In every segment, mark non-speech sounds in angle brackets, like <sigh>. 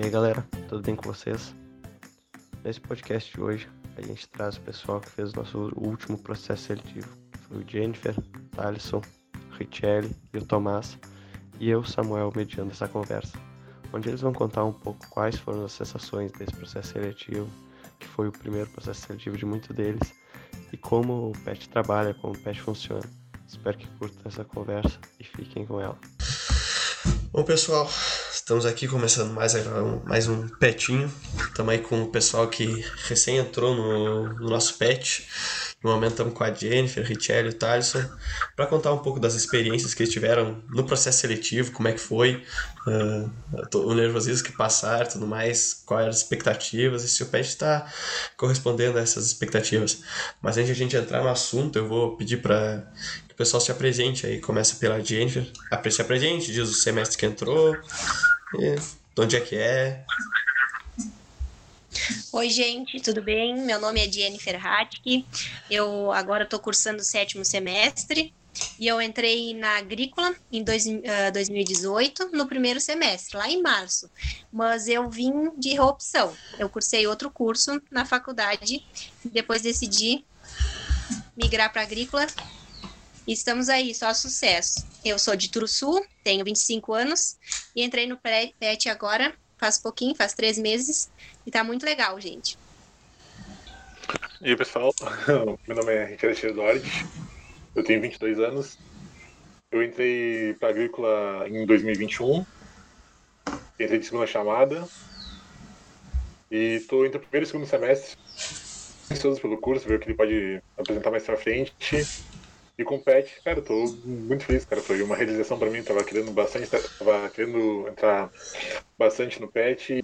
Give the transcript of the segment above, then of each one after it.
E aí galera, tudo bem com vocês? Nesse podcast de hoje, a gente traz o pessoal que fez o nosso último processo seletivo, que foi o Jennifer, Thaleson, Richelle e o Tomás, e eu, Samuel, mediando essa conversa, onde eles vão contar um pouco quais foram as sensações desse processo seletivo, que foi o primeiro processo seletivo de muitos deles, e como o PET trabalha, como o PET funciona. Espero que curtam essa conversa e fiquem com ela. Bom, pessoal, estamos aqui começando mais, um, mais um petinho. Estamos aí com o pessoal que recém entrou no, no nosso pet. No momento estamos com a Jennifer, Richelle e o Thaleson para contar um pouco das experiências que eles tiveram no processo seletivo, como é que foi, uh, o nervosismo que passaram tudo mais, quais eram as expectativas e se o pet está correspondendo a essas expectativas. Mas antes de a gente entrar no assunto, eu vou pedir para pessoal se apresente aí. Começa pela Jennifer. Se apresente, diz o semestre que entrou, e de onde é que é. Oi, gente, tudo bem? Meu nome é Jennifer Hatke. Eu agora estou cursando o sétimo semestre e eu entrei na agrícola em dois, uh, 2018, no primeiro semestre, lá em março. Mas eu vim de opção. Eu cursei outro curso na faculdade, depois decidi migrar para agrícola estamos aí, só sucesso. Eu sou de Turuçu, tenho 25 anos e entrei no PET agora, faz pouquinho, faz três meses, e tá muito legal, gente. E aí, pessoal, <laughs> meu nome é Richard Dorit, eu tenho 22 anos, eu entrei para agrícola em 2021, entrei de segunda chamada, e estou entre o primeiro e o segundo semestre, ansioso pelo curso, ver o que ele pode apresentar mais para frente e com o Pet, cara, eu tô muito feliz, cara. Foi uma realização para mim. Tava querendo bastante, tava querendo entrar bastante no Pet.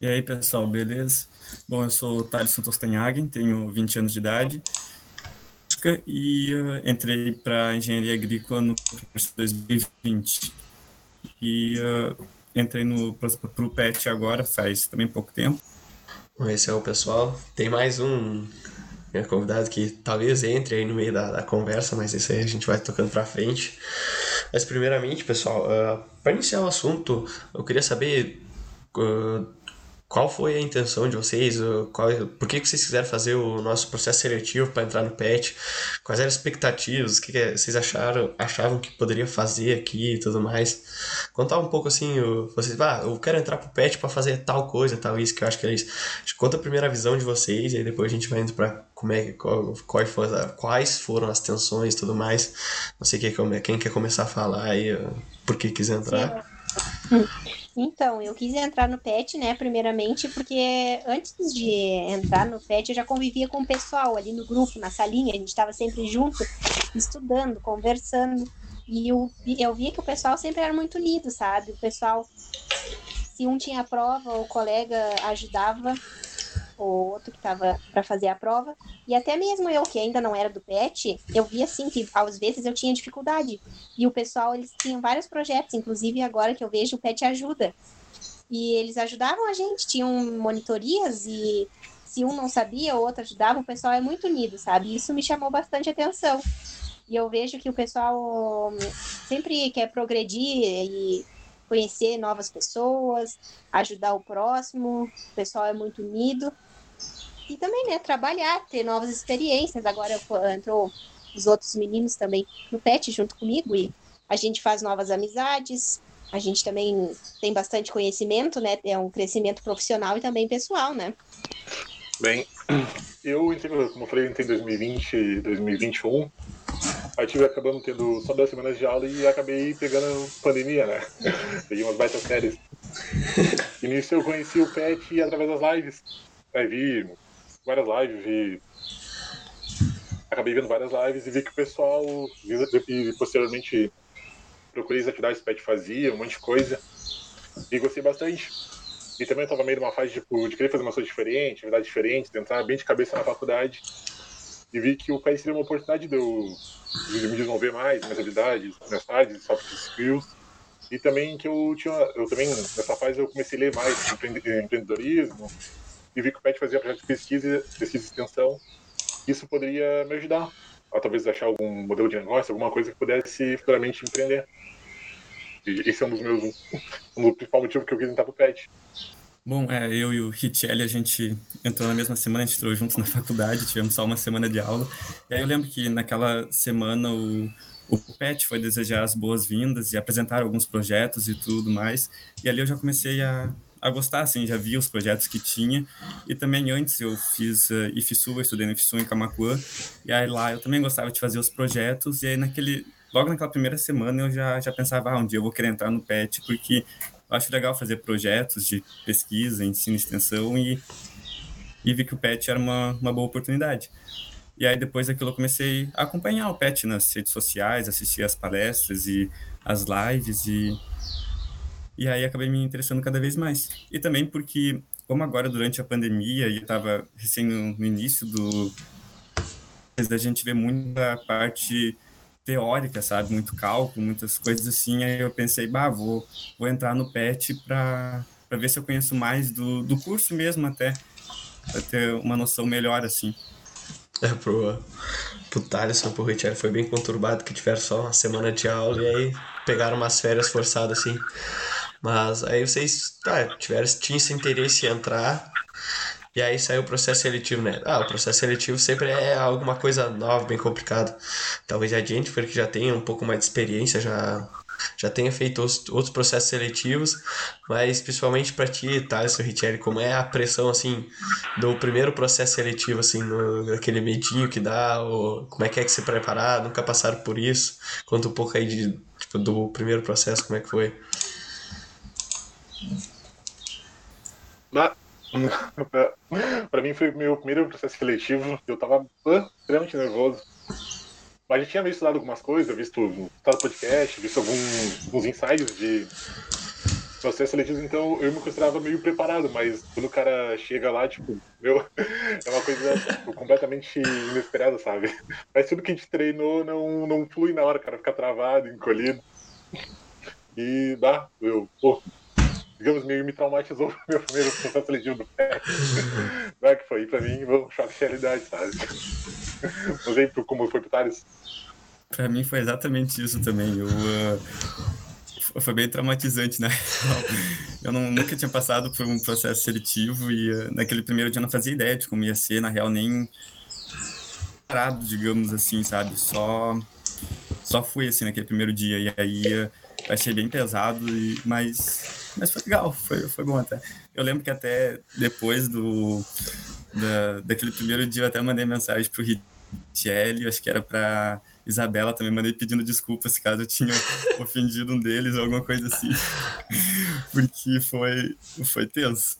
E aí, pessoal, beleza? Bom, eu sou o Thales Tostenhagen, tenho 20 anos de idade e uh, entrei para engenharia agrícola no curso 2020. E uh, entrei no para o PET agora, faz também pouco tempo. Esse é o pessoal. Tem mais um é convidado que talvez entre aí no meio da, da, conversa, mas isso aí a gente vai tocando pra frente. Mas primeiramente, pessoal, uh, para iniciar o assunto, eu queria saber uh, qual foi a intenção de vocês? Qual, por que vocês quiseram fazer o nosso processo seletivo para entrar no PET? Quais eram as expectativas? O que, que vocês acharam, achavam que poderia fazer aqui e tudo mais? Contar um pouco assim, vocês, ah, eu quero entrar pro PET para fazer tal coisa, tal isso, que eu acho que é isso. Conta a primeira visão de vocês e aí depois a gente vai indo para como é, qual, quais foram as tensões e tudo mais. Não sei quem, quem quer começar a falar aí, por que quis entrar. Sim. Então, eu quis entrar no PET, né, primeiramente, porque antes de entrar no PET, eu já convivia com o pessoal ali no grupo, na salinha, a gente estava sempre junto, estudando, conversando, e eu, eu via que o pessoal sempre era muito unido, sabe? O pessoal, se um tinha prova, o colega ajudava o outro que estava para fazer a prova. E até mesmo eu, que ainda não era do PET, eu via assim que às vezes eu tinha dificuldade. E o pessoal, eles tinham vários projetos, inclusive agora que eu vejo o PET ajuda. E eles ajudavam a gente, tinham monitorias e se um não sabia, o outro ajudava, o pessoal é muito unido, sabe? Isso me chamou bastante atenção. E eu vejo que o pessoal hum, sempre quer progredir e conhecer novas pessoas, ajudar o próximo, o pessoal é muito unido e também, né, trabalhar, ter novas experiências. Agora entrou os outros meninos também no PET junto comigo e a gente faz novas amizades. A gente também tem bastante conhecimento, né? É um crescimento profissional e também pessoal, né? Bem, <clears throat> eu entrei, como eu falei, entrei em 2020 e 2021. Aí tive acabando tendo só duas semanas de aula e acabei pegando pandemia, né? <laughs> Peguei umas baitas séries. E nisso eu conheci o PET através das lives. Aí vi várias lives e acabei vendo várias lives e vi que o pessoal e posteriormente procurei as atividades que o Pet fazia, um monte de coisa e gostei bastante. E também estava meio numa fase tipo, de querer fazer uma coisa diferente, atividade diferente, entrar bem de cabeça na faculdade e vi que o PET seria uma oportunidade de eu de me desenvolver mais, minhas habilidades, minhas habilidades, soft skills e também que eu tinha, eu também nessa fase eu comecei a ler mais empreendedorismo, e vi que o PET fazia projetos de pesquisa, pesquisa e extensão. Isso poderia me ajudar a talvez achar algum modelo de negócio, alguma coisa que pudesse futuramente empreender. esse é um dos meus. Um principal motivo que eu quis entrar pro PET. Bom, é, eu e o Richelli, a gente entrou na mesma semana, a gente entrou juntos na faculdade, tivemos só uma semana de aula. E aí eu lembro que naquela semana o, o PET foi desejar as boas-vindas e apresentar alguns projetos e tudo mais. E ali eu já comecei a, a gostar, assim, já vi os projetos que tinha. E também antes eu fiz uh, IFSU, eu estudei no IFSU em Camacuã. E aí lá eu também gostava de fazer os projetos. E aí naquele, logo naquela primeira semana eu já, já pensava, ah, um dia eu vou querer entrar no PET, porque eu acho legal fazer projetos de pesquisa, ensino e extensão e, e vi que o PET era uma, uma boa oportunidade. E aí depois daquilo eu comecei a acompanhar o PET nas redes sociais, assistir as palestras e as lives e e aí acabei me interessando cada vez mais. E também porque como agora durante a pandemia e estava recém no, início do a gente vê muita parte teórica, sabe? Muito cálculo, muitas coisas assim. Aí eu pensei, bah, vou, vou entrar no PET para ver se eu conheço mais do, do curso mesmo até, para ter uma noção melhor, assim. É, pro, pro Thaleson, pro Richard, foi bem conturbado que tiveram só uma semana de aula e aí pegaram umas férias forçadas, assim. Mas aí vocês, tá, tiveram, tinham esse interesse em entrar, e aí saiu o processo seletivo, né? Ah, o processo seletivo sempre é alguma coisa nova, bem complicado. Talvez a Jennifer, que já tenha um pouco mais de experiência, já, já tenha feito outros processos seletivos, mas principalmente para ti, Thales, Richelli, como é a pressão, assim, do primeiro processo seletivo, assim, no, aquele medinho que dá, ou como é que é que se preparar, nunca passaram por isso? Conta um pouco aí de, tipo, do primeiro processo, como é que foi? Mas <laughs> pra mim foi o meu primeiro processo seletivo. Eu tava extremamente nervoso. Mas já tinha visto estudado algumas coisas, visto estudado podcast, visto alguns, alguns insights de processos seletivos, então eu me considerava meio preparado, mas quando o cara chega lá, tipo, meu, <laughs> é uma coisa tipo, completamente inesperada, sabe? Mas tudo que a gente treinou não, não flui na hora, cara, fica travado, encolhido. E dá, eu, pô, digamos, meio me traumatizou <laughs> meu primeiro processo seletivo do pé. Não é que foi pra mim um choque de realidade, sabe? <laughs> Não sei como foi pro Thales. Pra mim foi exatamente isso também. Eu, uh, foi bem traumatizante, né? <laughs> Eu não, nunca tinha passado por um processo seletivo e uh, naquele primeiro dia eu não fazia ideia de como ia ser, na real, nem parado, digamos assim, sabe? Só, só fui assim naquele primeiro dia e aí uh, achei bem pesado, e, mas mas foi legal, foi, foi bom até. Eu lembro que até depois do da, daquele primeiro dia eu até mandei mensagem pro Richelli, acho que era para Isabela também, mandei pedindo desculpas caso eu tinha <laughs> ofendido um deles ou alguma coisa assim. <laughs> Porque foi, foi tenso.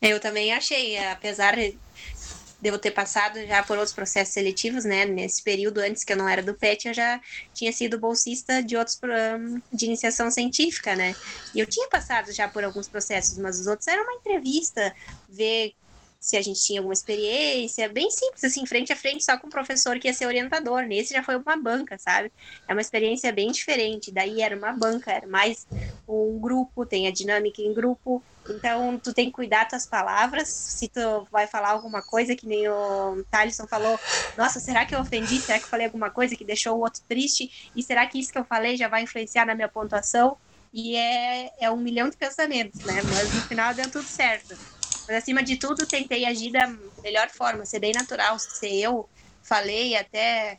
Eu também achei, apesar devo ter passado já por outros processos seletivos, né? Nesse período antes que eu não era do PET, eu já tinha sido bolsista de outros de iniciação científica, né? E eu tinha passado já por alguns processos, mas os outros eram uma entrevista, ver se a gente tinha alguma experiência, bem simples, assim, frente a frente, só com o professor que ia ser orientador. Nesse já foi uma banca, sabe? É uma experiência bem diferente. Daí era uma banca, era mais um grupo, tem a dinâmica em grupo. Então, tu tem que cuidar das palavras. Se tu vai falar alguma coisa, que nem o Thaleson falou, nossa, será que eu ofendi? Será que eu falei alguma coisa que deixou o outro triste? E será que isso que eu falei já vai influenciar na minha pontuação? E é, é um milhão de pensamentos, né? Mas no final deu tudo certo. Mas acima de tudo, tentei agir da melhor forma, ser bem natural, ser eu. Falei até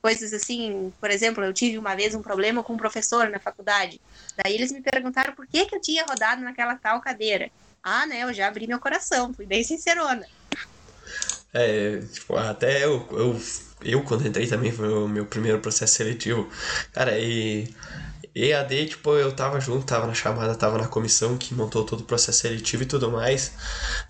coisas assim, por exemplo, eu tive uma vez um problema com um professor na faculdade. Daí eles me perguntaram por que, que eu tinha rodado naquela tal cadeira. Ah, né, eu já abri meu coração, fui bem sincerona. É, tipo, até eu, eu, eu quando entrei também foi o meu primeiro processo seletivo. Cara, e EAD, tipo, eu tava junto, tava na chamada, tava na comissão que montou todo o processo seletivo e tudo mais.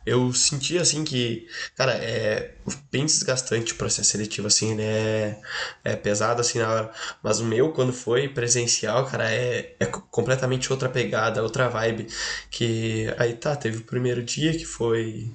Eu senti, assim, que, cara, é bem desgastante o processo seletivo, assim, né? É pesado, assim, na hora. Mas o meu, quando foi presencial, cara, é, é completamente outra pegada, outra vibe. Que aí tá, teve o primeiro dia que foi.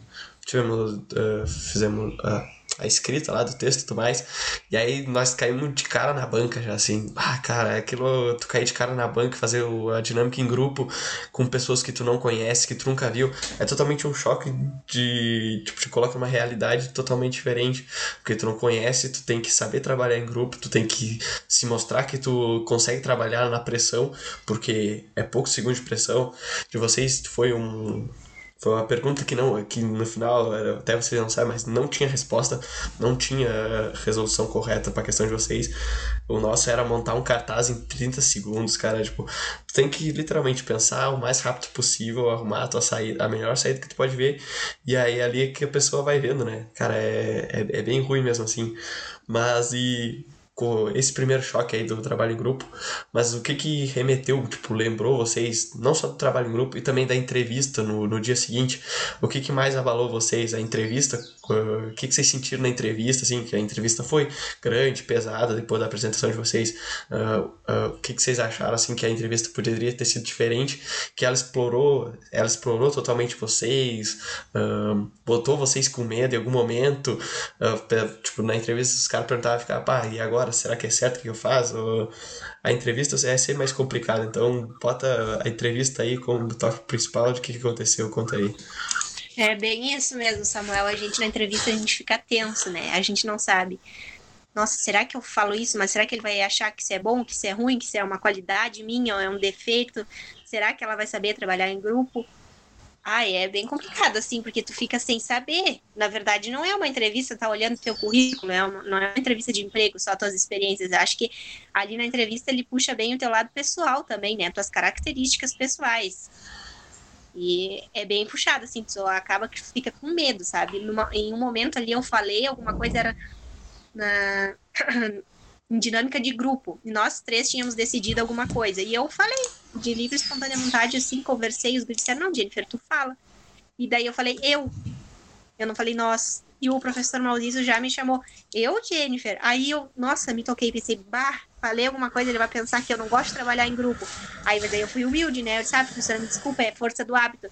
Tivemos. Uh, fizemos. Uh, a escrita lá do texto e tudo mais. E aí nós caímos de cara na banca já, assim. Ah, cara, aquilo, tu cair de cara na banca, fazer o, a dinâmica em grupo com pessoas que tu não conhece, que tu nunca viu, é totalmente um choque de. Tipo, te coloca numa realidade totalmente diferente. Porque tu não conhece, tu tem que saber trabalhar em grupo, tu tem que se mostrar que tu consegue trabalhar na pressão, porque é pouco segundo de pressão. De vocês foi um foi uma pergunta que não, que no final, até vocês não sabem, mas não tinha resposta, não tinha resolução correta para a questão de vocês. O nosso era montar um cartaz em 30 segundos, cara. Tipo, tem que literalmente pensar o mais rápido possível, arrumar a tua saída, a melhor saída que tu pode ver. E aí ali é que a pessoa vai vendo, né? Cara, é, é, é bem ruim mesmo assim. Mas e com esse primeiro choque aí do trabalho em grupo, mas o que que remeteu, tipo, lembrou vocês, não só do trabalho em grupo, e também da entrevista no, no dia seguinte, o que que mais abalou vocês, a entrevista, o que que vocês sentiram na entrevista, assim, que a entrevista foi grande, pesada, depois da apresentação de vocês, uh, uh, o que que vocês acharam, assim, que a entrevista poderia ter sido diferente, que ela explorou, ela explorou totalmente vocês, uh, botou vocês com medo em algum momento, tipo, na entrevista os caras perguntavam, ficar, pá, e agora? Será que é certo que eu faço? A entrevista é ser mais complicada, então bota a entrevista aí como tópico principal de o que aconteceu, conta aí. É bem isso mesmo, Samuel. A gente na entrevista a gente fica tenso, né? A gente não sabe. Nossa, será que eu falo isso? Mas será que ele vai achar que isso é bom, que isso é ruim, que isso é uma qualidade minha ou é um defeito? Será que ela vai saber trabalhar em grupo? Ah, é bem complicado, assim, porque tu fica sem saber. Na verdade, não é uma entrevista, tá olhando teu currículo, é uma, não é uma entrevista de emprego, só tuas experiências. Eu acho que ali na entrevista ele puxa bem o teu lado pessoal também, né? Tuas características pessoais. E é bem puxado, assim, tu acaba que fica com medo, sabe? Numa, em um momento ali eu falei alguma coisa, era na, <clears throat> em dinâmica de grupo. Nós três tínhamos decidido alguma coisa. E eu falei, de livre espontânea vontade, assim, conversei, os gringos disseram, não, Jennifer, tu fala. E daí eu falei, eu. Eu não falei nós. E o professor Maurício já me chamou, eu, Jennifer. Aí eu, nossa, me toquei, pensei, bah, falei alguma coisa, ele vai pensar que eu não gosto de trabalhar em grupo. Aí, mas daí eu fui humilde, né? Eu disse, ah, professora, me desculpa, é força do hábito.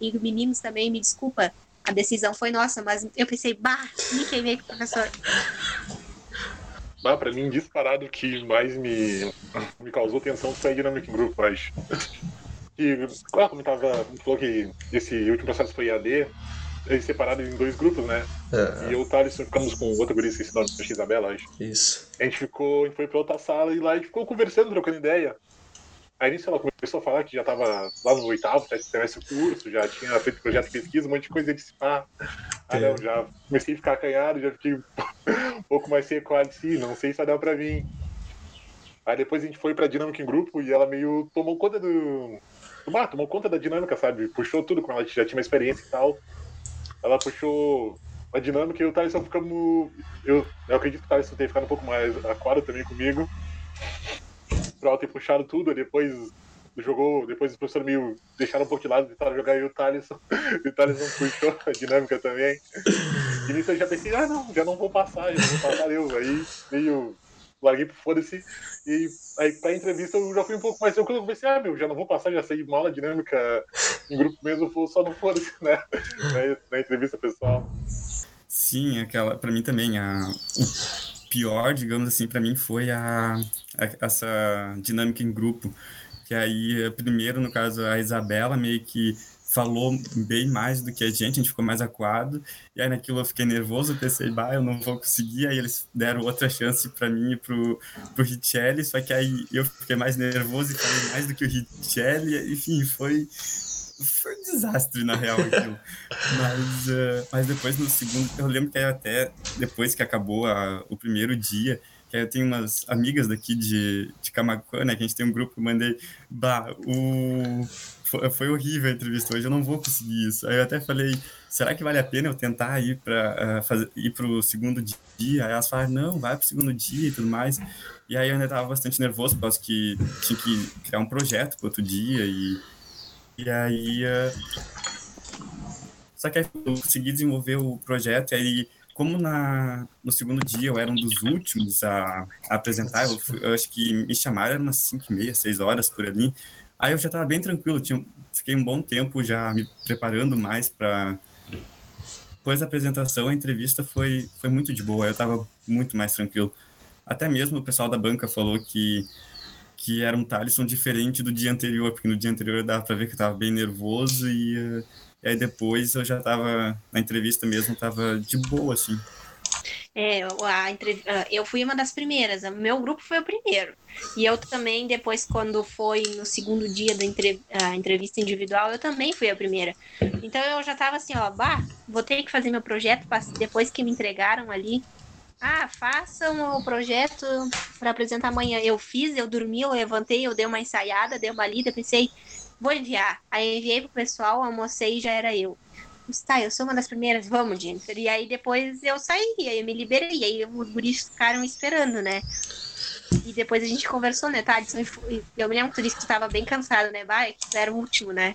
E meninos também, me desculpa, a decisão foi nossa, mas eu pensei, bah, me queimei com o professor. Ah, pra mim, disparado que mais me, me causou tensão foi a Dynamic Group, acho. E, claro, como tava, falou que esse último processo foi AD, eles separados em dois grupos, né? É. E eu e o Thales ficamos com outra guria, esse nome, acho Isabela, acho. Isso. A gente ficou, a gente foi pra outra sala e lá a gente ficou conversando, trocando ideia. Aí nisso ela começou a falar que já estava lá no oitavo, sétimo semestre do curso, já tinha feito projeto de pesquisa, um monte de coisa. Eu disse, ah, ah não, já comecei a ficar acanhado, já fiquei um <laughs> pouco mais seco, ah, disse, não sei se vai dar pra mim. Aí depois a gente foi pra dinâmica em grupo e ela meio tomou conta do. Ah, tomou conta da dinâmica, sabe? Puxou tudo, como ela já tinha uma experiência e tal. Ela puxou a dinâmica e o Thaleson ficamos. Eu, eu acredito que o Thaleson tenha ficado um pouco mais aquado também comigo pra ter puxado tudo, depois jogou, depois os professores meio deixaram um pouco de lado, tentaram jogar aí o Thaleson, e <laughs> o Thaleson puxou a dinâmica também. E nisso eu já pensei, ah não, já não vou passar, já não vou passar eu. Aí meio larguei pro foda-se. E aí pra entrevista eu já fui um pouco mais tranquilo, eu pensei, ah meu, já não vou passar, já sei mal a dinâmica em grupo mesmo, só não foda-se, né? Na, entrevista pessoal. Sim, aquela, pra mim também, a, pior, digamos assim, para mim foi a, essa dinâmica em grupo. Que aí, primeiro, no caso, a Isabela meio que falou bem mais do que a gente, a gente ficou mais acuado, e aí naquilo eu fiquei nervoso, pensei, bah, eu não vou conseguir, aí eles deram outra chance para mim e pro, pro Richelli, só que aí eu fiquei mais nervoso e falei mais do que o Richelli, enfim, foi, foi um desastre, na real, aquilo. <laughs> mas, uh, mas depois, no segundo, eu lembro que até depois que acabou a, o primeiro dia, eu tenho umas amigas daqui de, de Camacuã, né, que a gente tem um grupo, eu mandei, bah, o... Foi, horrível a entrevista hoje, eu não vou conseguir isso. Aí eu até falei, será que vale a pena eu tentar ir para uh, fazer ir para o segundo dia? Aí elas falaram, não, vai para o segundo dia e tudo mais. E aí eu ainda estava bastante nervoso, por causa que tinha que criar um projeto para outro dia e e aí. Uh... Só que aí eu consegui desenvolver o projeto e aí, como na, no segundo dia eu era um dos últimos a, a apresentar, eu, fui, eu, acho que me chamaram umas 5 e meia, 6 horas por ali. Aí eu já estava bem tranquilo, tinha, fiquei um bom tempo já me preparando mais para depois da apresentação, a entrevista foi, foi muito de boa, eu estava muito mais tranquilo. Até mesmo o pessoal da banca falou que, que era um Thalisson diferente do dia anterior, porque no dia anterior dava para ver que eu estava bem nervoso e, uh, e, aí depois eu já estava, na entrevista mesmo, estava de boa, assim. É, a, a, eu fui uma das primeiras, meu grupo foi o primeiro. E eu também, depois, quando foi no segundo dia da entre, entrevista individual, eu também fui a primeira. Então eu já tava assim, ó, bah, vou ter que fazer meu projeto depois que me entregaram ali. Ah, façam o projeto para apresentar amanhã. Eu fiz, eu dormi, eu levantei, eu dei uma ensaiada, dei uma lida, pensei, vou enviar. Aí enviei pro pessoal, almocei e já era eu tá, eu sou uma das primeiras, vamos, Jennifer. E aí depois eu saí, aí eu me liberei, e aí os guris ficaram esperando, né? E depois a gente conversou, né, Thales? Eu me lembro que tu disse que tu tava bem cansado, né? Vai, que tu era o último, né?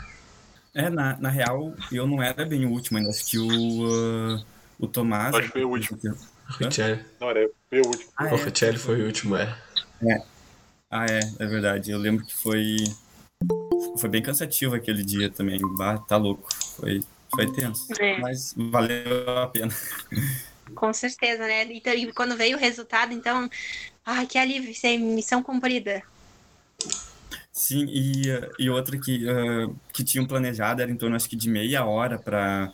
É, na, na real, eu não era bem o último, ainda assisti o, uh, o Tomás. Acho que foi o último. Richelli. Não, era foi o último. Ah, o é, Richelli foi o último, é. é. Ah, é, é verdade. Eu lembro que foi. Foi bem cansativo aquele dia também. Bah, tá louco. Foi foi tenso, é. mas valeu a pena. Com certeza, né? Então, e quando veio o resultado, então, ai, que alívio, isso é missão cumprida. Sim, e, e outra que, uh, que tinham planejado era em torno, acho que, de meia hora para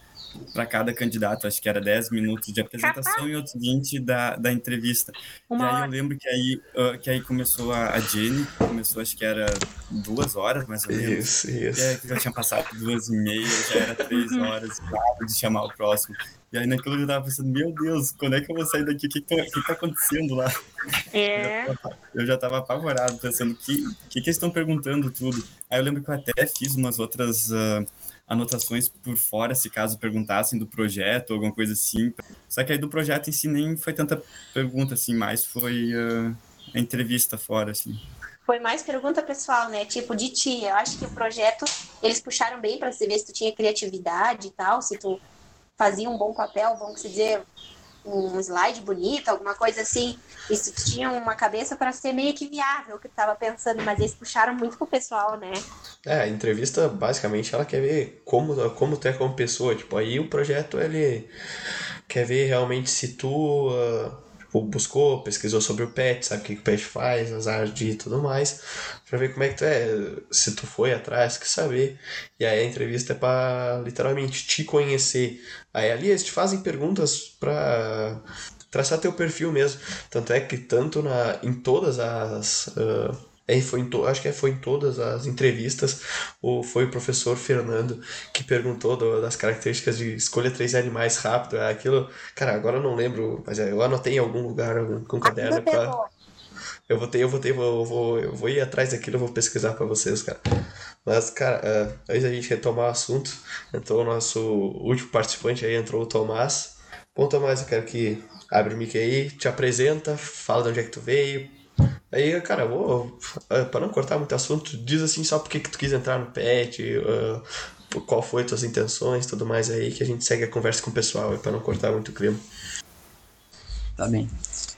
para cada candidato, acho que era 10 minutos de apresentação e outros 20 da, da entrevista. Uma e aí eu lembro que aí, uh, que aí começou a, a Jenny, começou acho que era duas horas, mais ou menos. Isso, isso. E aí já tinha passado duas e meia, já era três uhum. horas, claro, de chamar o próximo. E aí naquilo eu já tava pensando, meu Deus, quando é que eu vou sair daqui? O que, que, que tá acontecendo lá? É. Eu já tava apavorado, pensando, o que, que, que eles estão perguntando tudo? Aí eu lembro que eu até fiz umas outras... Uh, anotações por fora, se caso perguntassem do projeto, alguma coisa assim. Só que aí do projeto em si nem foi tanta pergunta, assim, mais foi uh, a entrevista fora, assim. Foi mais pergunta pessoal, né? Tipo, de ti. Eu acho que o projeto, eles puxaram bem para ver se tu tinha criatividade e tal, se tu fazia um bom papel, vamos dizer, um slide bonito, alguma coisa assim. Isso tinha uma cabeça para ser meio que viável o que eu tava pensando, mas eles puxaram muito pro pessoal, né? É, a entrevista, basicamente, ela quer ver como, como tu é como pessoa. Tipo, aí o projeto, ele quer ver realmente se tu. Uh buscou, pesquisou sobre o pet, sabe o que o pet faz, as artes e tudo mais, pra ver como é que tu é, se tu foi atrás, que saber. E aí a entrevista é pra literalmente te conhecer. Aí ali eles te fazem perguntas pra traçar teu perfil mesmo. Tanto é que tanto na, em todas as. Uh, é, foi em to, acho que foi em todas as entrevistas, o, foi o professor Fernando que perguntou do, das características de escolha três animais rápido. É aquilo, cara, agora eu não lembro, mas é, eu anotei em algum lugar com um caderno. Pra, eu vou ter, eu vou ter, vou, vou, eu vou ir atrás daquilo, eu vou pesquisar para vocês, cara. Mas, cara, uh, antes da gente retomar o assunto, entrou o nosso último participante aí, entrou o Tomás. Bom, Tomás, eu quero que abre o mic aí, te apresenta, fala de onde é que tu veio, Aí, cara, vou, ah, para não cortar muito assunto, diz assim só porque que tu quis entrar no pet, uh, qual foi tuas intenções, tudo mais aí, que a gente segue a conversa com o pessoal, para não cortar muito o clima. Tá bem.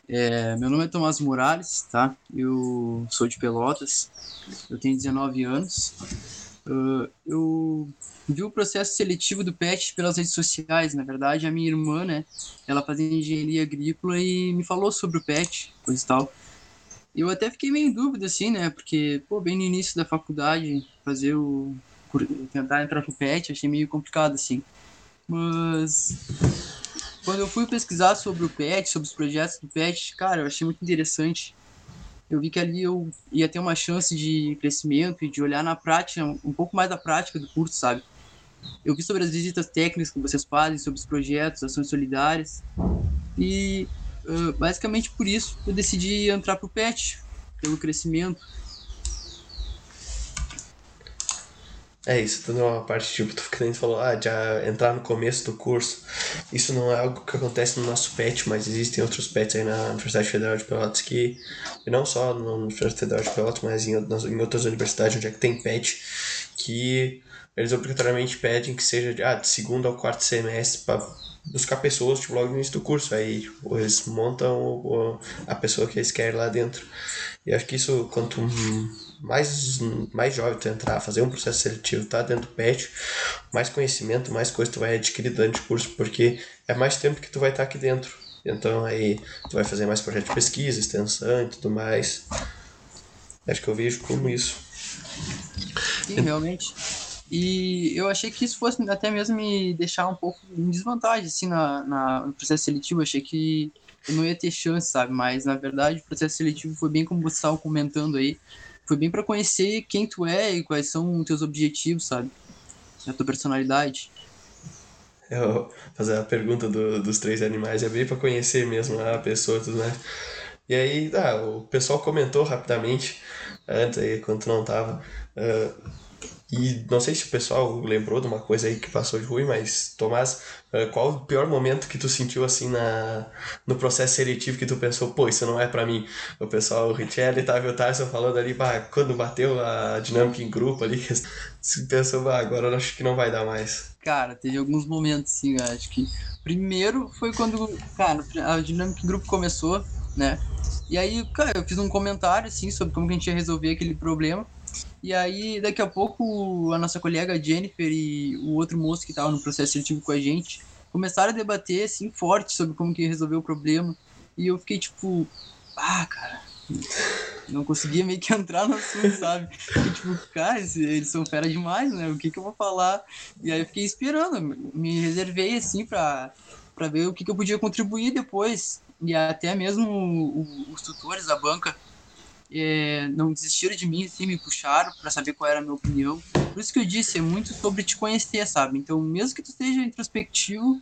É, meu nome é Tomás Morales, tá? Eu sou de Pelotas, eu tenho 19 anos. Uh, eu vi o processo seletivo do PET pelas redes sociais, na verdade, a minha irmã, né? Ela fazia engenharia agrícola e me falou sobre o PET, coisa e tal. Eu até fiquei meio em dúvida, assim, né? Porque, pô, bem no início da faculdade, fazer o. tentar entrar pro PET, achei meio complicado, assim. Mas. Quando eu fui pesquisar sobre o PET, sobre os projetos do PET, cara, eu achei muito interessante. Eu vi que ali eu ia ter uma chance de crescimento e de olhar na prática, um pouco mais da prática do curso, sabe? Eu vi sobre as visitas técnicas que vocês fazem, sobre os projetos, ações solidárias. E uh, basicamente por isso eu decidi entrar pro PET, pelo crescimento. É isso, tudo é uma parte, tipo, tu fica falou, ah, de entrar no começo do curso. Isso não é algo que acontece no nosso PET, mas existem outros PETs aí na Universidade Federal de Pelotas que, não só na Universidade Federal de Pelotas, mas em, em outras universidades onde é que tem PET, que eles obrigatoriamente pedem que seja ah, de segundo ao quarto semestre para buscar pessoas tipo, logo no início do curso. Aí tipo, eles montam o, a pessoa que eles querem lá dentro. E acho que isso, quanto mais, mais jovem tu entrar, fazer um processo seletivo, tá dentro do PET, mais conhecimento, mais coisa tu vai adquirir durante o curso, porque é mais tempo que tu vai estar aqui dentro. Então aí tu vai fazer mais projeto de pesquisa, extensão e tudo mais. Acho que eu vejo como isso. Sim, realmente. E eu achei que isso fosse até mesmo me deixar um pouco em desvantagem, assim, na, na, no processo seletivo. Achei que eu não ia ter chance, sabe? Mas, na verdade, o processo seletivo foi bem como você estava comentando aí. Foi bem para conhecer quem tu é e quais são os teus objetivos, sabe? A tua personalidade. Eu fazer a pergunta do, dos três animais é bem para conhecer mesmo a pessoa tudo mais. E aí, tá, o pessoal comentou rapidamente, antes aí, quando não tava. Uh, e não sei se o pessoal lembrou de uma coisa aí que passou de ruim, mas, Tomás, uh, qual o pior momento que tu sentiu assim na, no processo seletivo que tu pensou, pô, isso não é para mim? O pessoal, o Richelli o Tyson falando ali, bah, quando bateu a dinâmica em grupo ali, que <laughs> pensou, bah, agora eu acho que não vai dar mais. Cara, teve alguns momentos, sim, acho que. Primeiro foi quando, cara, a dinâmica em grupo começou, né? E aí, cara, eu fiz um comentário, assim, sobre como que a gente ia resolver aquele problema. E aí, daqui a pouco, a nossa colega Jennifer e o outro moço que estava no processo seletivo com a gente começaram a debater, assim, forte sobre como que resolver o problema. E eu fiquei tipo, ah, cara, não conseguia meio que <laughs> entrar no assunto, sabe? Tipo, cara, eles são fera demais, né? O que que eu vou falar? E aí eu fiquei esperando, me reservei, assim, pra, pra ver o que que eu podia contribuir depois. E até mesmo os tutores da banca é, não desistiram de mim, assim, me puxaram para saber qual era a minha opinião. Por isso que eu disse, é muito sobre te conhecer, sabe? Então, mesmo que tu esteja introspectivo,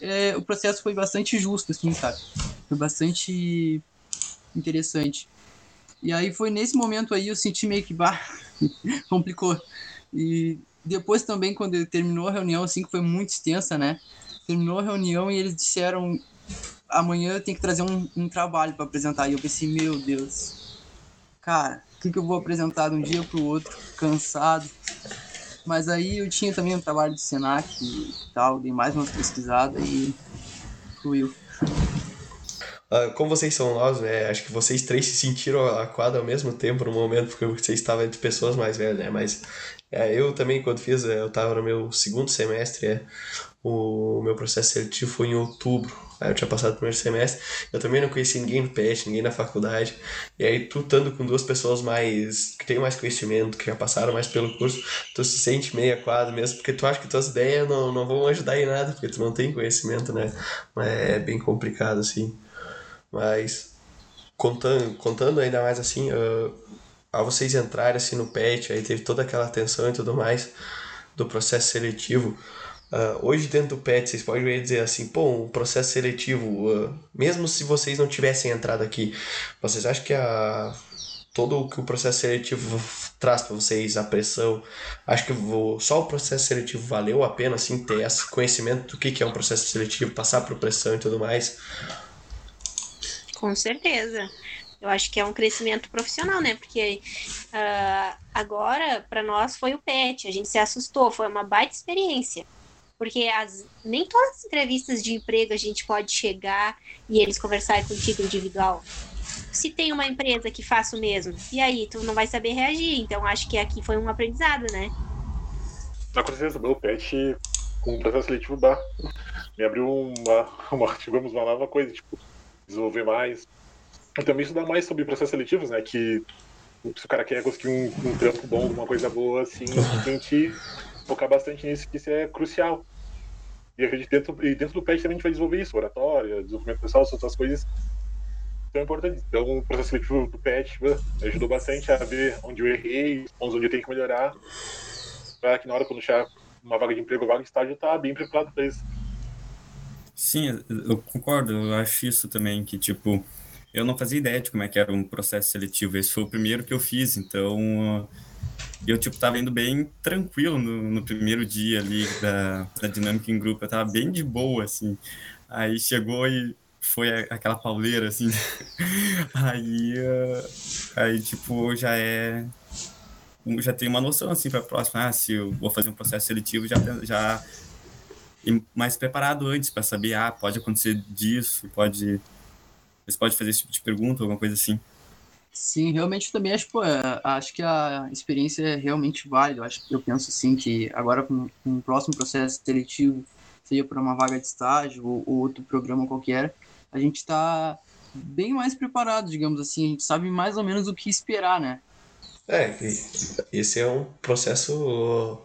é, o processo foi bastante justo, assim, sabe? Foi bastante interessante. E aí foi nesse momento aí eu senti meio que, bah, <laughs> complicou. E depois também, quando terminou a reunião, assim, que foi muito extensa, né? Terminou a reunião e eles disseram, amanhã tem que trazer um, um trabalho para apresentar. E eu pensei, meu Deus, cara, o que, que eu vou apresentar de um dia pro outro, cansado. Mas aí eu tinha também um trabalho de Senac e tal, dei mais uma pesquisada e fluiu. Uh, como vocês são nós, né? Acho que vocês três se sentiram aquados ao mesmo tempo no momento, porque vocês estavam entre pessoas mais velhas, né? Mas é, eu também, quando fiz, eu estava no meu segundo semestre, é, o meu processo seletivo foi em outubro. Aí eu tinha passado o primeiro semestre, eu também não conhecia ninguém no PET, ninguém na faculdade. E aí tu estando com duas pessoas mais que têm mais conhecimento, que já passaram mais pelo curso, tu se sente meio aquado mesmo, porque tu acha que tuas ideias não, não vão ajudar em nada, porque tu não tem conhecimento, né? É bem complicado assim. Mas contando, contando ainda mais assim, uh, ao vocês entrarem assim no PET, aí teve toda aquela atenção e tudo mais do processo seletivo. Uh, hoje dentro do PET, vocês podem dizer assim, pô, um processo seletivo, uh, mesmo se vocês não tivessem entrado aqui, vocês acham que a, todo o que o processo seletivo traz para vocês, a pressão, acho que vou, só o processo seletivo valeu a pena, assim, ter esse conhecimento do que, que é um processo seletivo, passar por pressão e tudo mais? Com certeza. Eu acho que é um crescimento profissional, né? Porque uh, agora, para nós, foi o PET, a gente se assustou, foi uma baita experiência porque as, nem todas as entrevistas de emprego a gente pode chegar e eles conversarem contigo individual. Se tem uma empresa que faça o mesmo, e aí tu não vai saber reagir. Então acho que aqui foi um aprendizado, né? Com certeza, meu pet com o processo seletivo dá. Me abriu uma, uma, <laughs> digamos, uma nova coisa, tipo, desenvolver mais. E também estudar mais sobre processos seletivos, né? Que se o cara quer conseguir um, um trampo bom, uma coisa boa, assim, a gente focar bastante nisso, que isso é crucial. E a gente dentro, e dentro do PET também a gente vai desenvolver isso, oratória, desenvolvimento pessoal, essas coisas são importantes. Então o processo seletivo do PET ajudou bastante a ver onde eu errei, onde eu tenho que melhorar, para que na hora quando chegar uma vaga de emprego, vaga de estágio, tá bem preparado para isso. Sim, eu concordo, eu acho isso também, que tipo, eu não fazia ideia de como é que era um processo seletivo, esse foi o primeiro que eu fiz, então e eu, tipo, tava indo bem tranquilo no, no primeiro dia ali da, da dinâmica em grupo. Eu tava bem de boa, assim. Aí chegou e foi aquela pauleira, assim. <laughs> aí, uh, aí, tipo, já é... Já tem uma noção, assim, pra próxima. Ah, se eu vou fazer um processo seletivo, já... já mais preparado antes para saber, ah, pode acontecer disso, pode... Você pode fazer esse tipo de pergunta, alguma coisa assim. Sim, realmente também acho, pô, é, acho que a experiência é realmente válida. Eu, acho, eu penso assim que agora com, com o próximo processo seletivo, seja para uma vaga de estágio ou, ou outro programa qualquer, a gente está bem mais preparado, digamos assim. A gente sabe mais ou menos o que esperar, né? É, esse é um processo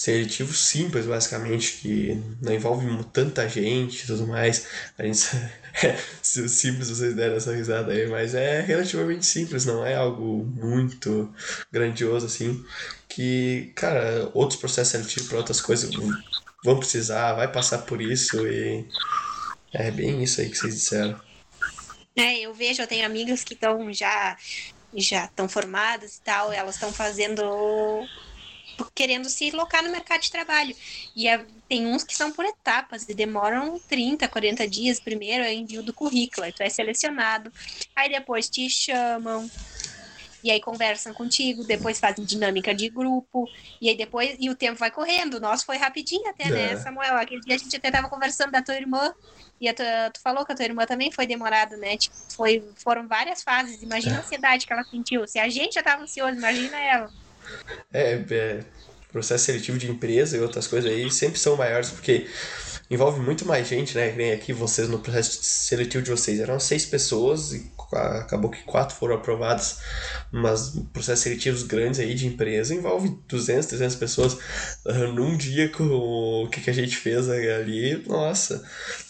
seletivo simples, basicamente, que não envolve tanta gente e tudo mais. A gente. <laughs> É simples vocês deram essa risada aí, mas é relativamente simples, não é algo muito grandioso assim. Que, cara, outros processos seletivos para outras coisas vão precisar, vai passar por isso e. É bem isso aí que vocês disseram. É, eu vejo, eu tenho amigas que estão já já estão formadas e tal, elas estão fazendo querendo se locar no mercado de trabalho. E é, tem uns que são por etapas e demoram 30, 40 dias. Primeiro é envio do currículo, aí tu é selecionado. Aí depois te chamam. E aí conversam contigo, depois fazem dinâmica de grupo, e aí depois, e o tempo vai correndo. O nosso foi rapidinho até, né, é. né, Samuel? Aquele dia a gente até tava conversando da tua irmã, e tu, tu, falou que a tua irmã também foi demorado, né? Tipo, foi, foram várias fases. Imagina a ansiedade que ela sentiu. Se a gente já tava ansioso, imagina ela. É, é, processo seletivo de empresa e outras coisas aí sempre são maiores, porque envolve muito mais gente, né? Que nem aqui vocês no processo seletivo de vocês. Eram seis pessoas e acabou que quatro foram aprovadas. Mas processos seletivos grandes aí de empresa envolve 200, 300 pessoas num dia com o que, a gente fez ali. Nossa!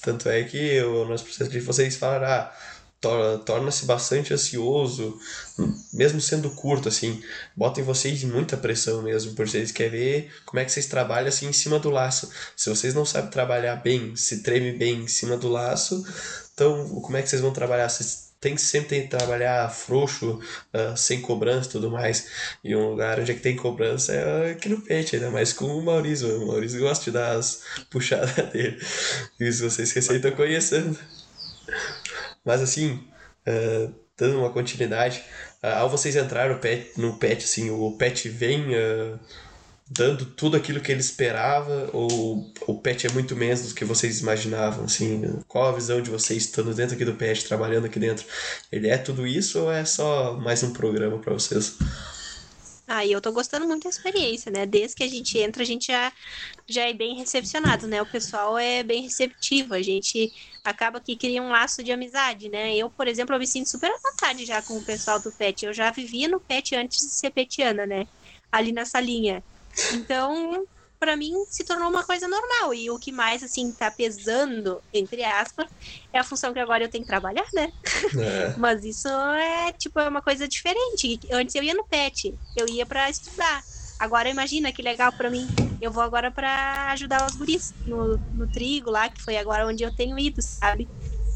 Tanto é que o nosso processo de vocês falaram, ah, torna-se bastante ansioso, mesmo sendo curto, assim, bota em vocês muita pressão mesmo, porque vocês querem ver como é que vocês trabalham assim em cima do laço. Se vocês não sabem trabalhar bem, se treme bem em cima do laço, então como é que vocês vão trabalhar? Vocês tem que sempre trabalhar frouxo, uh, sem cobrança e tudo mais. E um lugar onde é que tem cobrança é aqui no pet, ainda mais com o Maurício. O Maurício gosta de dar as <laughs> puxadas dele. Isso vocês recém estão conhecendo. Mas assim, uh, dando uma continuidade, uh, ao vocês entrarem no pet, no pet assim, o pet vem uh, dando tudo aquilo que ele esperava ou o pet é muito menos do que vocês imaginavam, assim, qual a visão de vocês estando dentro aqui do pet, trabalhando aqui dentro? Ele é tudo isso ou é só mais um programa para vocês? Ah, eu tô gostando muito da experiência, né? Desde que a gente entra, a gente já, já é bem recepcionado, né? O pessoal é bem receptivo, a gente acaba que cria um laço de amizade, né? Eu, por exemplo, eu me sinto super à vontade já com o pessoal do PET. Eu já vivia no PET antes de ser petiana, né? Ali na salinha. Então, para mim se tornou uma coisa normal. E o que mais, assim, tá pesando, entre aspas, é a função que agora eu tenho que trabalhar, né? É. <laughs> Mas isso é, tipo, é uma coisa diferente. Antes eu ia no PET, eu ia para estudar. Agora imagina que legal para mim. Eu vou agora para ajudar os guris no, no trigo lá, que foi agora onde eu tenho ido, sabe?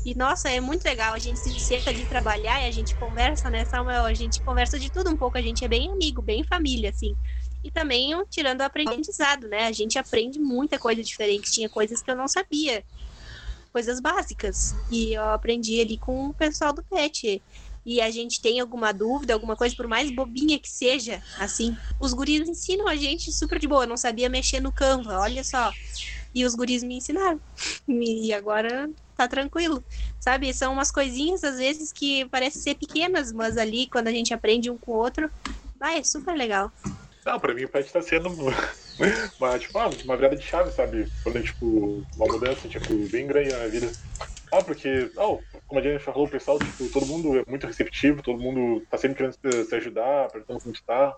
E nossa, é muito legal. A gente se senta de trabalhar e a gente conversa, né, Samuel? A gente conversa de tudo um pouco. A gente é bem amigo, bem família, assim e também tirando o aprendizado, né? A gente aprende muita coisa diferente, tinha coisas que eu não sabia, coisas básicas, e eu aprendi ali com o pessoal do PET. E a gente tem alguma dúvida, alguma coisa, por mais bobinha que seja, assim, os guris ensinam a gente super de boa. Eu não sabia mexer no Canva, olha só. E os guris me ensinaram. <laughs> E agora tá tranquilo. Sabe? São umas coisinhas, às vezes, que parecem ser pequenas, mas ali, quando a gente aprende um com o outro, vai, é super legal. Não, pra mim o pet tá sendo <laughs> uma, tipo, uma, uma virada de chave, sabe? Quando, tipo, uma mudança, tipo, bem grande na vida. Ah, porque, oh, como a gente falou, o pessoal, tipo, todo mundo é muito receptivo, todo mundo tá sempre querendo se ajudar, perguntando como está.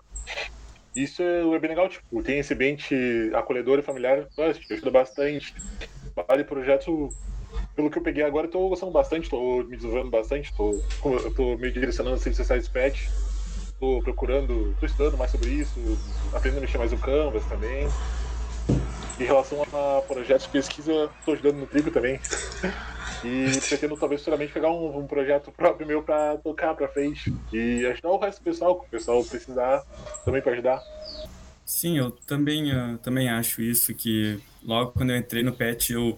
Isso é bem legal, tipo, tem esse ambiente acolhedor e familiar, te ajuda bastante. Vale projeto, pelo que eu peguei agora, eu tô gostando bastante, tô me desenvolvendo bastante, tô, tô me direcionando as redes sociais pet Estou procurando, estou estudando mais sobre isso, aprendendo a mexer mais no Canvas também. Em relação a projetos de pesquisa, estou ajudando no Trigo também. E pretendo talvez futuramente pegar um, um projeto próprio meu para tocar para frente e ajudar o resto do pessoal, que o pessoal precisar também para ajudar. Sim, eu também, eu também acho isso, que logo quando eu entrei no PET, eu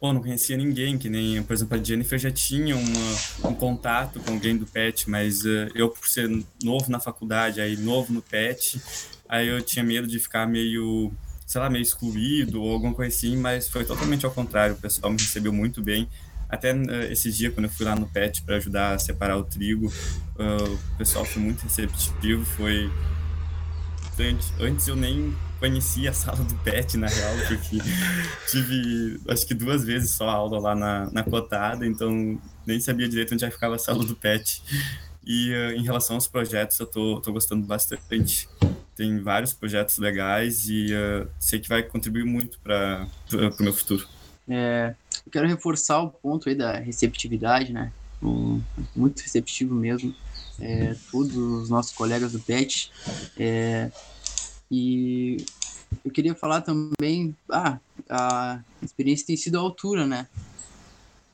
pô, não conhecia ninguém, que nem, por exemplo, a Jennifer já tinha uma, um contato com alguém do PET, mas uh, eu, por ser novo na faculdade, aí novo no PET, aí eu tinha medo de ficar meio, sei lá, meio excluído ou alguma coisa assim, mas foi totalmente ao contrário, o pessoal me recebeu muito bem, Até uh, esses dias, quando eu fui lá no PET para ajudar a separar o trigo, uh, o pessoal foi muito receptivo, foi... Antes eu nem conhecia a sala do PET, na real, porque tive, acho que duas vezes só aula lá na, na cotada, então nem sabia direito onde é que ficava a sala do PET. E uh, em relação aos projetos, eu tô, tô gostando bastante. Tem vários projetos legais e uh, sei que vai contribuir muito para o meu futuro. É, eu quero reforçar o ponto aí da receptividade, né? O, muito receptivo mesmo. É, todos os nossos colegas do PET. É, e eu queria falar também, ah, a experiência tem sido a altura, né?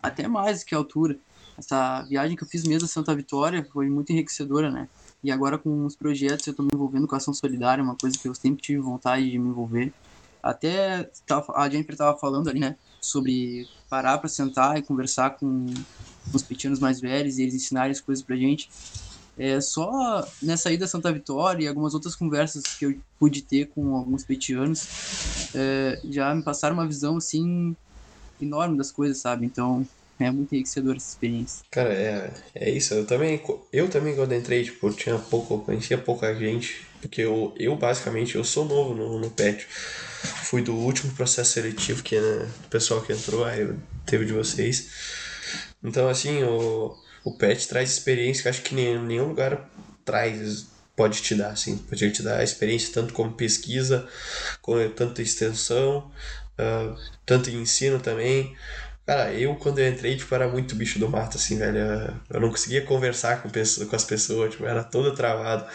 Até mais que a altura. Essa viagem que eu fiz mesmo a Santa Vitória foi muito enriquecedora, né? E agora com os projetos eu estou me envolvendo com a ação solidária, uma coisa que eu sempre tive vontade de me envolver. Até a Jennifer estava falando ali, né? Sobre parar para sentar e conversar com os pequenos mais velhos e eles ensinarem as coisas pra gente. É, só nessa ida a Santa Vitória e algumas outras conversas que eu pude ter com alguns petianos é, já me passaram uma visão assim enorme das coisas, sabe? Então é muito enriquecedora essa experiência. Cara, é, é isso. Eu também, eu também quando entrei, tipo, tinha pouco, conhecia pouca gente, porque eu, eu basicamente, eu sou novo no, no PET. Fui do último processo seletivo que né, o pessoal que entrou, aí teve de vocês. Então, assim, o o pet traz experiência que acho que nenhum, nenhum lugar traz pode te dar assim. Pode te dar experiência tanto como pesquisa como tanto extensão uh, tanto ensino também. Cara eu quando eu entrei tipo era muito bicho do mato assim velho. Eu não conseguia conversar com pessoas com as pessoas tipo era todo travado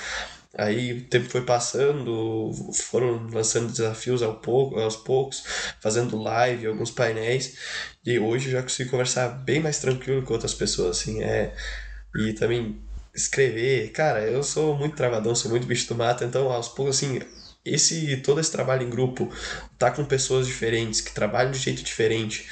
Aí o tempo foi passando, foram lançando desafios ao pouco, aos poucos, fazendo live, alguns painéis, e hoje eu já consigo conversar bem mais tranquilo com outras pessoas, assim, é... E também escrever, cara, eu sou muito travadão, sou muito bicho do mato, então aos poucos, assim, esse todo esse trabalho em grupo, tá com pessoas diferentes, que trabalham de jeito diferente,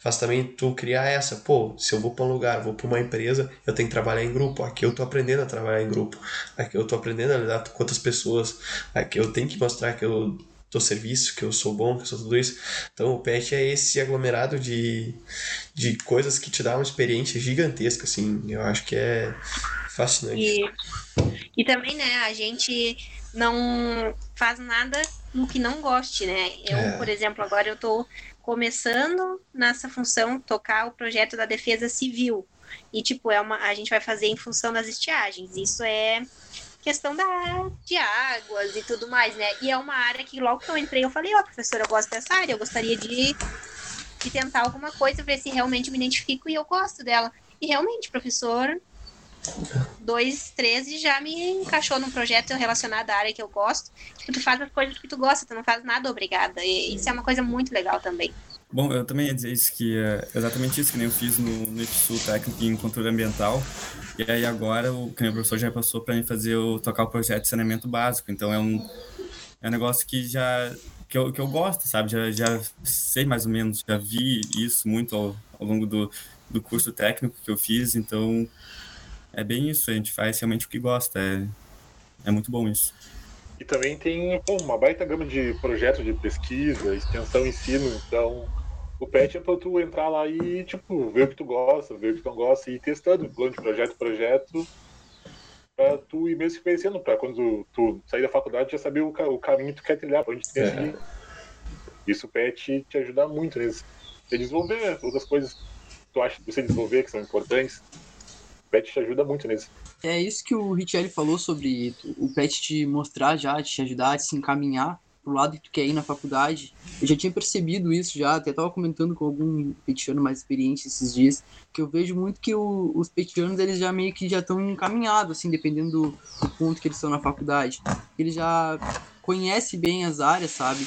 faz também tu criar essa, pô, se eu vou para um lugar, vou para uma empresa, eu tenho que trabalhar em grupo. Aqui eu tô aprendendo a trabalhar em grupo. Aqui eu tô aprendendo a lidar com outras pessoas. Aqui eu tenho que mostrar que eu dou serviço, que eu sou bom, que eu sou tudo isso. Então o PET é esse aglomerado de, de coisas que te dá uma experiência gigantesca, assim. Eu acho que é fascinante. E, e também, né, a gente não faz nada no que não goste, né? Eu, é. por exemplo, agora eu tô começando nessa função tocar o projeto da defesa civil. E, tipo, é uma, a gente vai fazer em função das estiagens. Isso é questão da, de águas e tudo mais, né? E é uma área que logo que eu entrei, eu falei, ó, oh, professora, eu gosto dessa área, eu gostaria de, de tentar alguma coisa, ver se realmente me identifico e eu gosto dela. E realmente, professor, dois, três e já me encaixou num projeto relacionado à área que eu gosto. Tipo, tu faz as coisas que tu gosta, tu não faz nada obrigada. E isso é uma coisa muito legal também. Bom, eu também ia dizer isso, que é exatamente isso que nem eu fiz no, no técnico em controle ambiental. E aí agora o, que professor já passou para mim fazer o tocar o projeto de saneamento básico. Então é um, é um negócio que já que eu, que eu gosto, sabe? Já, já sei mais ou menos, já vi isso muito ao, ao longo do, do curso técnico que eu fiz, então é bem isso, a gente faz realmente o que gosta. É, é muito bom isso. E também tem pô, uma baita gama de projetos de pesquisa, extensão, ensino, então o PET é pra tu entrar lá e, tipo, ver o que tu gosta, ver o que tu não gosta e ir testando, plano de projeto projeto, pra tu ir mesmo se conhecendo, pra quando tu sair da faculdade já saber o, o caminho que tu quer trilhar, pra onde tu tem que ir. Isso o PET te ajuda muito nisso. Você desenvolver outras coisas que tu acha que você desenvolver que são importantes pet te ajuda muito nisso. É isso que o Richelli falou sobre o pet te mostrar já, te ajudar, te se encaminhar pro lado que tu quer ir na faculdade. Eu já tinha percebido isso já, até tava comentando com algum petiano mais experiente esses dias, que eu vejo muito que o, os petianos eles já meio que já estão encaminhados, assim, dependendo do, do, ponto que eles estão na faculdade. Eles já conhecem bem as áreas, sabe?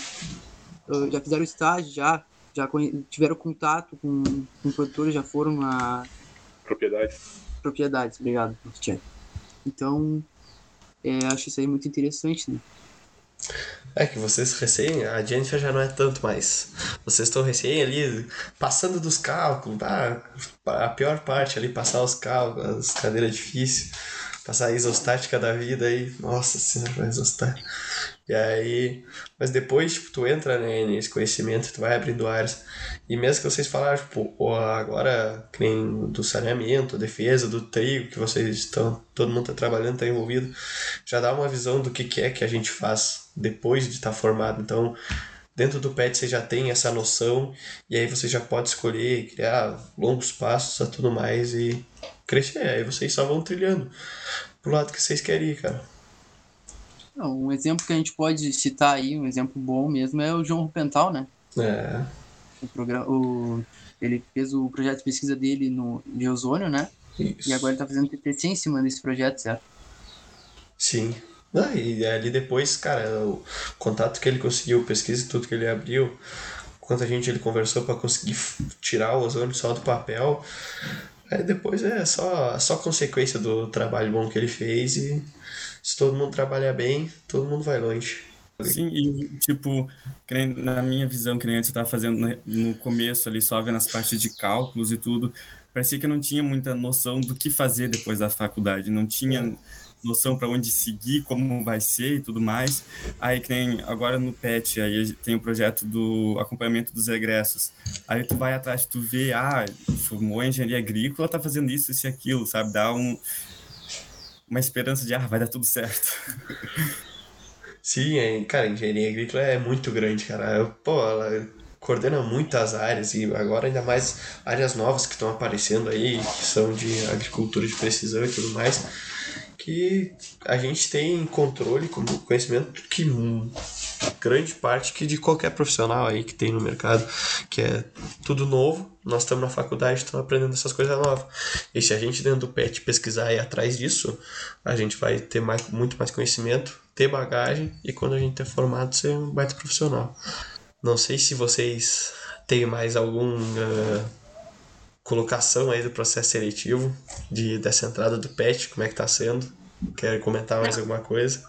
Uh, já fizeram estágio, já, já tiveram contato com, com produtores, já foram na... Propriedades propriedades. Obrigado. Então, é, acho isso aí muito interessante, né? É que vocês recém, a Jennifer já não é tanto mais. Vocês estão recém ali passando dos cálculos, tá? a pior parte ali, passar os cálculos, as cadeiras difíceis. Passar a isostática da vida aí. Nossa senhora, isostática. E aí, mas depois, tipo, tu entra né, nesse conhecimento, tu vai abrindo áreas. E mesmo que vocês falaram, tipo, agora, que nem do saneamento, defesa, do trigo, que vocês estão, todo mundo tá trabalhando, tá envolvido, já dá uma visão do que, que é que a gente faz depois de estar tá formado. Então, dentro do PET você já tem essa noção, e aí você já pode escolher, criar longos passos e tudo mais, e crescer. Aí vocês só vão trilhando pro lado que vocês querem ir, cara. Um exemplo que a gente pode citar aí, um exemplo bom mesmo, é o João Rupental, né? É. O programa, o, ele fez o projeto de pesquisa dele no, de ozônio, né? Isso. E agora ele tá fazendo TTC em cima desse projeto, certo? Sim. Ah, e ali depois, cara, o contato que ele conseguiu, pesquisa, tudo que ele abriu, quanta gente ele conversou para conseguir tirar o ozônio só do papel. Aí depois é só, só consequência do trabalho bom que ele fez e se todo mundo trabalhar bem, todo mundo vai longe. Sim, e tipo, na minha visão, que nem antes eu estava fazendo no começo ali, só vendo as partes de cálculos e tudo, parecia que eu não tinha muita noção do que fazer depois da faculdade, não tinha noção para onde seguir, como vai ser e tudo mais. Aí que nem agora no PET, aí tem o projeto do acompanhamento dos egressos. Aí tu vai atrás, tu vê, ah, formou engenharia agrícola, tá fazendo isso, isso e aquilo, sabe? Dá um uma esperança de, ah, vai dar tudo certo. <laughs> Sim, é, cara, engenharia agrícola é muito grande, cara. Pô, ela coordena muitas áreas e agora ainda mais áreas novas que estão aparecendo aí, que são de agricultura de precisão e tudo mais, que a gente tem controle, conhecimento que grande parte que de qualquer profissional aí que tem no mercado, que é tudo novo. Nós estamos na faculdade, estamos aprendendo essas coisas novas. E se a gente dentro do PET pesquisar e atrás disso, a gente vai ter mais, muito mais conhecimento, ter bagagem e quando a gente é formado ser um baita profissional. Não sei se vocês têm mais alguma uh, colocação aí do processo seletivo de, dessa entrada do PET, como é que está sendo? Quer comentar mais Não. alguma coisa?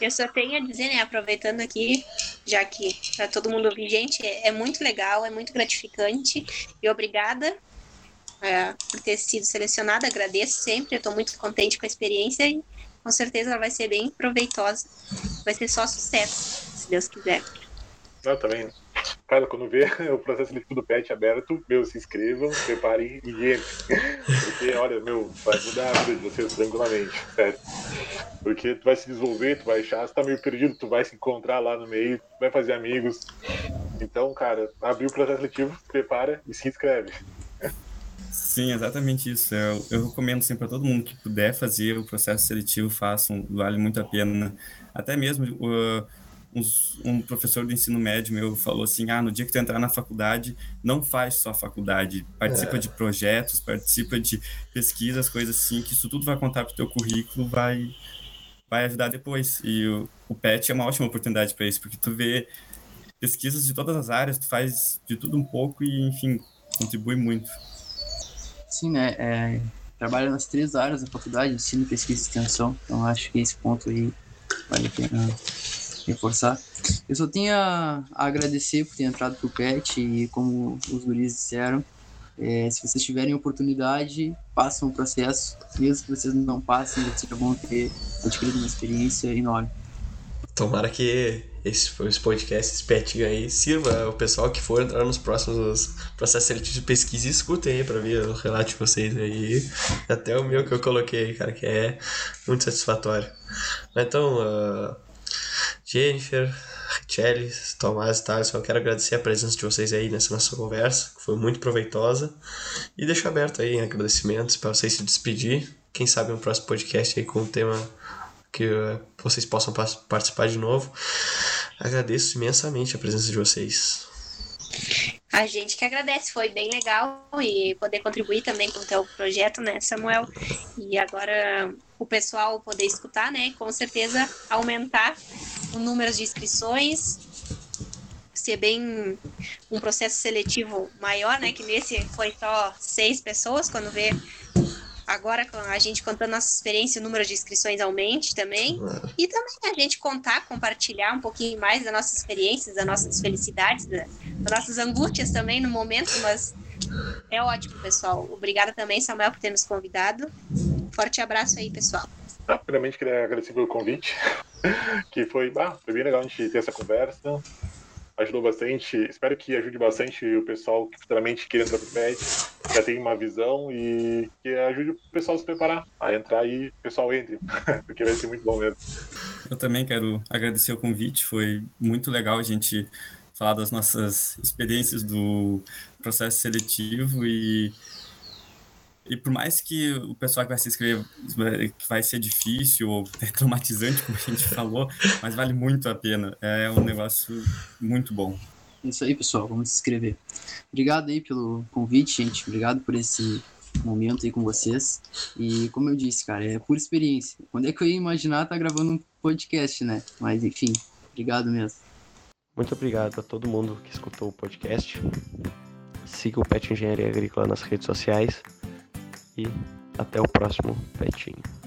Eu só tenho a dizer, né, aproveitando aqui, já que para todo mundo ouvir, gente, é, é, muito legal, é muito gratificante e obrigada é, por ter sido selecionada, agradeço sempre, eu estou muito contente com a experiência e com certeza ela vai ser bem proveitosa, vai ser só sucesso, se Deus quiser. Não, também. Cara, quando vê <laughs> o processo seletivo do PET aberto, meu, se inscrevam, preparem e entrem. Porque, olha, meu, vai mudar a vida de vocês tranquilamente, sério. Porque tu vai se desenvolver, tu vai achar, se tá meio perdido, tu vai se encontrar lá no meio, vai fazer amigos. Então, cara, abrir o processo seletivo, prepara e se inscreve. Sim, exatamente isso. Eu, eu recomendo sempre para todo mundo que puder fazer o processo seletivo, façam, vale muito a pena. Até mesmo uh, uns, um professor do ensino médio meu falou assim: ah, no dia que tu entrar na faculdade, não faz só faculdade, participa é. de projetos, participa de pesquisas, coisas assim, que isso tudo vai contar para o teu currículo, vai, vai ajudar depois. E o, o PET é uma ótima oportunidade para isso, porque tu vê pesquisas de todas as áreas, tu faz de tudo um pouco e, enfim, contribui muito. Sim, né? É, trabalha nas três áreas da faculdade, ensino, pesquisa e extensão, então acho que esse ponto aí vale a pena reforçar. Eu só tenho a, agradecer por ter entrado pro PET e como os guris disseram, é, se vocês tiverem oportunidade, passem o processo. Mesmo que vocês não passem, vocês vão ter adquirido uma experiência enorme. Tomara que esse, esse podcast, esse petinho aí, sirva o pessoal que for entrar nos próximos processos seletivos de pesquisa e escutem aí pra ver o relato de vocês aí. Até o meu que eu coloquei, cara, que é muito satisfatório. Então, uh, Jennifer, Richelle, Tomás e Thales, eu quero agradecer a presença de vocês aí nessa nossa conversa, que foi muito proveitosa. E deixo aberto aí agradecimentos para vocês se despedir. Quem sabe um próximo podcast aí com um tema que uh, vocês possam participar de novo. Agradeço imensamente a presença de vocês. A gente que agradece, foi bem legal e poder contribuir também com o teu projeto, né, Samuel? E agora o pessoal poder escutar, né? Com certeza aumentar o número de inscrições, ser bem um processo seletivo maior, né? Que nesse foi só seis pessoas, quando vê agora a gente contando nossa experiência, o número de inscrições aumente também. E também a gente contar, compartilhar um pouquinho mais das nossas experiências, das nossas felicidades, das nossas angústias também no momento, mas é ótimo, pessoal. Obrigada também, Samuel, por ter nos convidado. Forte abraço aí, pessoal. Ah, primeiramente, queria agradecer pelo convite, <laughs> que foi, ah, foi bem legal a gente ter essa conversa. Ajudou bastante, espero que ajude bastante o pessoal que futuramente queira entrar pro PET, já tem uma visão e que ajude o pessoal a se preparar a entrar e o pessoal entre, <laughs> porque vai ser muito bom mesmo. Eu também quero agradecer o convite, foi muito legal a gente falar das nossas experiências do processo seletivo e e por mais que o pessoal que vai se inscrever que vai ser difícil ou <laughs> traumatizante, como a gente falou, mas vale muito a pena. É um negócio muito bom. É isso aí, pessoal. Vamos se inscrever. Obrigado aí pelo convite, gente. Obrigado por esse momento aí com vocês. E como eu disse, cara, é por experiência. Quando é que eu ia imaginar estar tá gravando um podcast, né? Mas enfim, obrigado mesmo. Muito obrigado a todo mundo que escutou o podcast. Siga o Pet Engenharia Agrícola nas redes sociais e até o próximo Petinho.